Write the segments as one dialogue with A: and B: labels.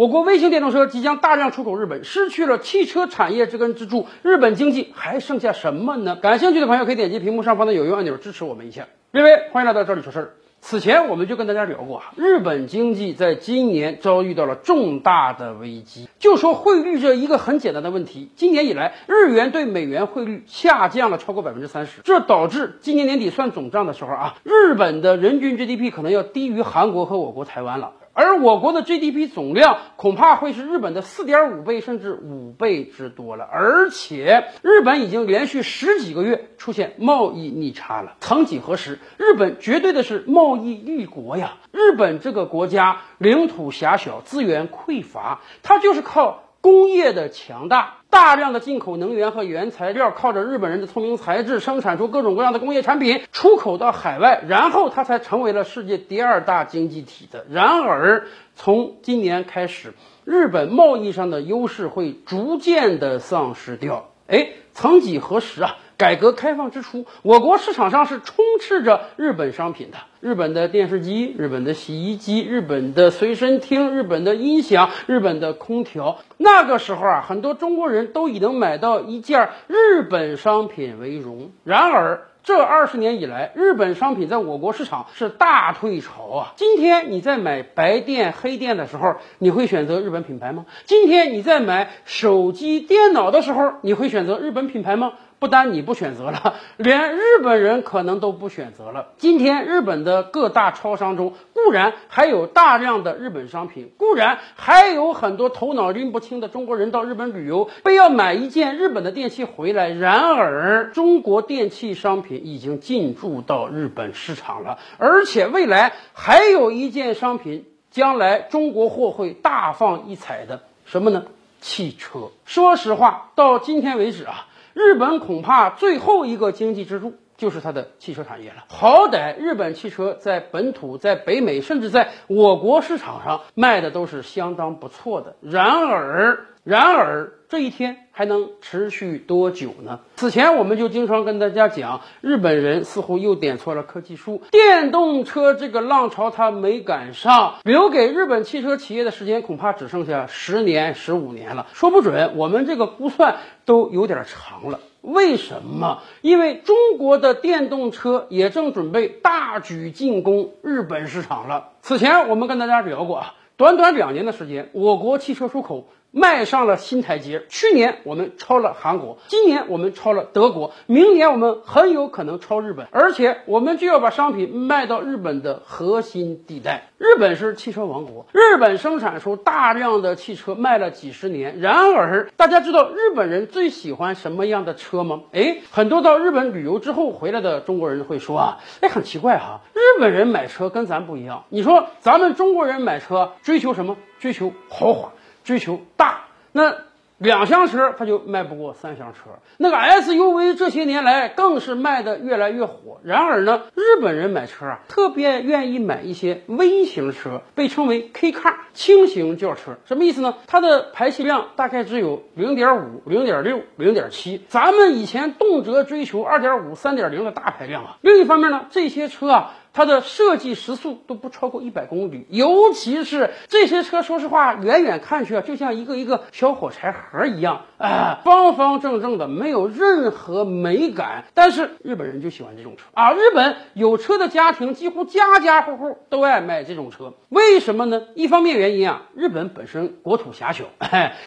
A: 我国微型电动车即将大量出口日本，失去了汽车产业这根支柱，日本经济还剩下什么呢？感兴趣的朋友可以点击屏幕上方的有用按钮支持我们一下。各位，欢迎来到这里说事儿。此前我们就跟大家聊过，日本经济在今年遭遇到了重大的危机。就说汇率这一个很简单的问题，今年以来日元对美元汇率下降了超过百分之三十，这导致今年年底算总账的时候啊，日本的人均 GDP 可能要低于韩国和我国台湾了。而我国的 GDP 总量恐怕会是日本的四点五倍甚至五倍之多了，而且日本已经连续十几个月出现贸易逆差了。曾几何时，日本绝对的是贸易立国呀！日本这个国家领土狭小，资源匮乏，它就是靠工业的强大。大量的进口能源和原材料，靠着日本人的聪明才智生产出各种各样的工业产品，出口到海外，然后它才成为了世界第二大经济体的。然而，从今年开始，日本贸易上的优势会逐渐的丧失掉。哎，曾几何时啊？改革开放之初，我国市场上是充斥着日本商品的，日本的电视机、日本的洗衣机、日本的随身听、日本的音响、日本的空调。那个时候啊，很多中国人都以能买到一件日本商品为荣。然而，这二十年以来，日本商品在我国市场是大退潮啊！今天你在买白电、黑电的时候，你会选择日本品牌吗？今天你在买手机、电脑的时候，你会选择日本品牌吗？不单你不选择了，连日本人可能都不选择了。今天日本的各大超商中，固然还有大量的日本商品，固然还有很多头脑拎不清的中国人到日本旅游，非要买一件日本的电器回来。然而，中国电器商品已经进驻到日本市场了，而且未来还有一件商品，将来中国货会大放异彩的，什么呢？汽车。说实话，到今天为止啊。日本恐怕最后一个经济支柱就是它的汽车产业了。好歹日本汽车在本土、在北美，甚至在我国市场上卖的都是相当不错的。然而，然而这一天还能持续多久呢？此前我们就经常跟大家讲，日本人似乎又点错了科技树，电动车这个浪潮它没赶上，留给日本汽车企业的时间恐怕只剩下十年、十五年了，说不准我们这个估算都有点长了。为什么？因为中国的电动车也正准备大举进攻日本市场了。此前我们跟大家聊过啊，短短两年的时间，我国汽车出口。迈上了新台阶。去年我们超了韩国，今年我们超了德国，明年我们很有可能超日本，而且我们就要把商品卖到日本的核心地带。日本是汽车王国，日本生产出大量的汽车，卖了几十年。然而，大家知道日本人最喜欢什么样的车吗？哎，很多到日本旅游之后回来的中国人会说啊，哎，很奇怪哈，日本人买车跟咱不一样。你说咱们中国人买车追求什么？追求豪华。追求大，那两厢车它就卖不过三厢车。那个 SUV 这些年来更是卖的越来越火。然而呢，日本人买车啊，特别愿意买一些微型车，被称为 K car 轻型轿车。什么意思呢？它的排气量大概只有零点五、零点六、零点七。咱们以前动辄追求二点五、三点零的大排量啊。另一方面呢，这些车啊。它的设计时速都不超过一百公里，尤其是这些车，说实话，远远看去啊，就像一个一个小火柴盒一样，啊，方方正正的，没有任何美感。但是日本人就喜欢这种车啊，日本有车的家庭几乎家家户户都爱买这种车，为什么呢？一方面原因啊，日本本身国土狭小，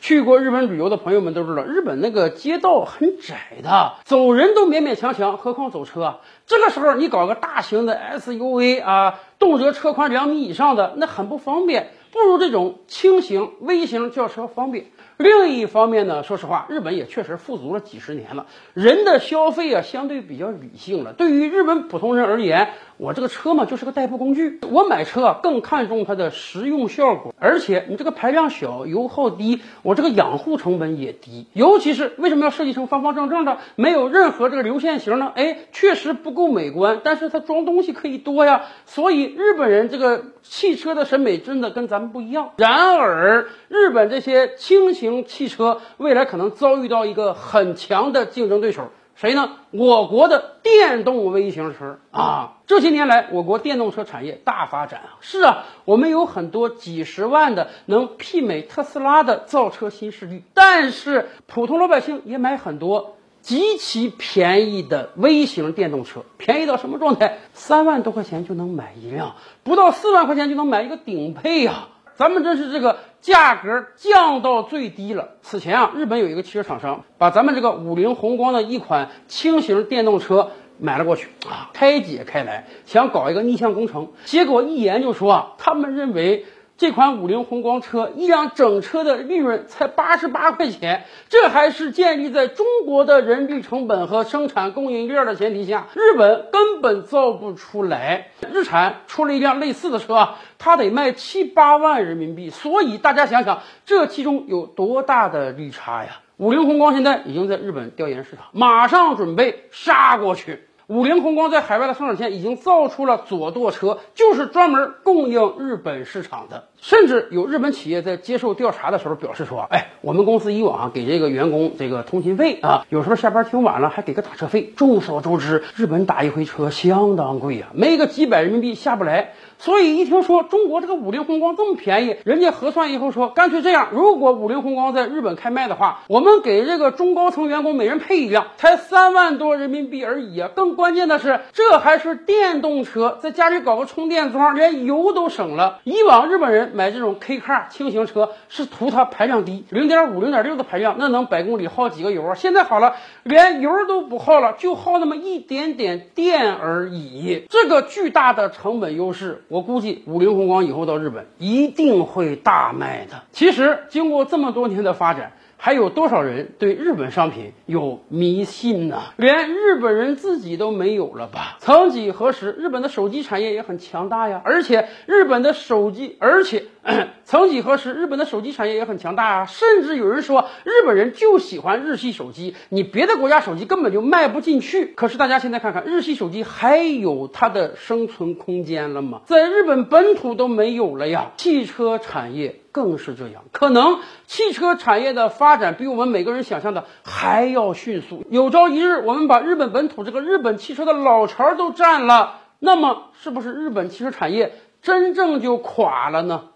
A: 去过日本旅游的朋友们都知道，日本那个街道很窄的，走人都勉勉强强，何况走车。这个时候你搞个大型的 S UV 啊，动辄车宽两米以上的，那很不方便，不如这种轻型微型轿车方便。另一方面呢，说实话，日本也确实富足了几十年了，人的消费啊相对比较理性了。对于日本普通人而言，我这个车嘛就是个代步工具，我买车啊更看重它的实用效果，而且你这个排量小、油耗低，我这个养护成本也低。尤其是为什么要设计成方方正正的，没有任何这个流线型呢？哎，确实不够美观，但是它装东西可以多呀。所以日本人这个汽车的审美真的跟咱们不一样。然而，日本这些轻型汽车未来可能遭遇到一个很强的竞争对手。谁呢？我国的电动微型车啊！这些年来，我国电动车产业大发展啊！是啊，我们有很多几十万的能媲美特斯拉的造车新势力，但是普通老百姓也买很多极其便宜的微型电动车，便宜到什么状态？三万多块钱就能买一辆，不到四万块钱就能买一个顶配呀！咱们真是这个价格降到最低了。此前啊，日本有一个汽车厂商把咱们这个五菱宏光的一款轻型电动车买了过去啊，拆解开来，想搞一个逆向工程。结果一研究说啊，他们认为。这款五菱宏光车一辆整车的利润才八十八块钱，这还是建立在中国的人力成本和生产供应链的前提下，日本根本造不出来。日产出了一辆类似的车，它得卖七八万人民币。所以大家想想，这其中有多大的利差呀？五菱宏光现在已经在日本调研市场，马上准备杀过去。五菱宏光在海外的生产线已经造出了左舵车，就是专门供应日本市场的。甚至有日本企业在接受调查的时候表示说：“哎，我们公司以往给这个员工这个通勤费啊，有时候下班挺晚了还给个打车费。众所周知，日本打一回车相当贵啊，没个几百人民币下不来。所以一听说中国这个五菱宏光这么便宜，人家核算以后说，干脆这样：如果五菱宏光在日本开卖的话，我们给这个中高层员工每人配一辆，才三万多人民币而已啊！更关键的是，这还是电动车，在家里搞个充电桩，连油都省了。以往日本人。买这种 K car 轻型车是图它排量低，零点五、零点六的排量，那能百公里耗几个油啊？现在好了，连油都不耗了，就耗那么一点点电而已。这个巨大的成本优势，我估计五菱宏光以后到日本一定会大卖的。其实经过这么多年的发展。还有多少人对日本商品有迷信呢？连日本人自己都没有了吧？曾几何时，日本的手机产业也很强大呀，而且日本的手机，而且 曾几何时，日本的手机产业也很强大啊，甚至有人说日本人就喜欢日系手机，你别的国家手机根本就卖不进去。可是大家现在看看，日系手机还有它的生存空间了吗？在日本本土都没有了呀，汽车产业。更是这样，可能汽车产业的发展比我们每个人想象的还要迅速。有朝一日，我们把日本本土这个日本汽车的老巢都占了，那么是不是日本汽车产业真正就垮了呢？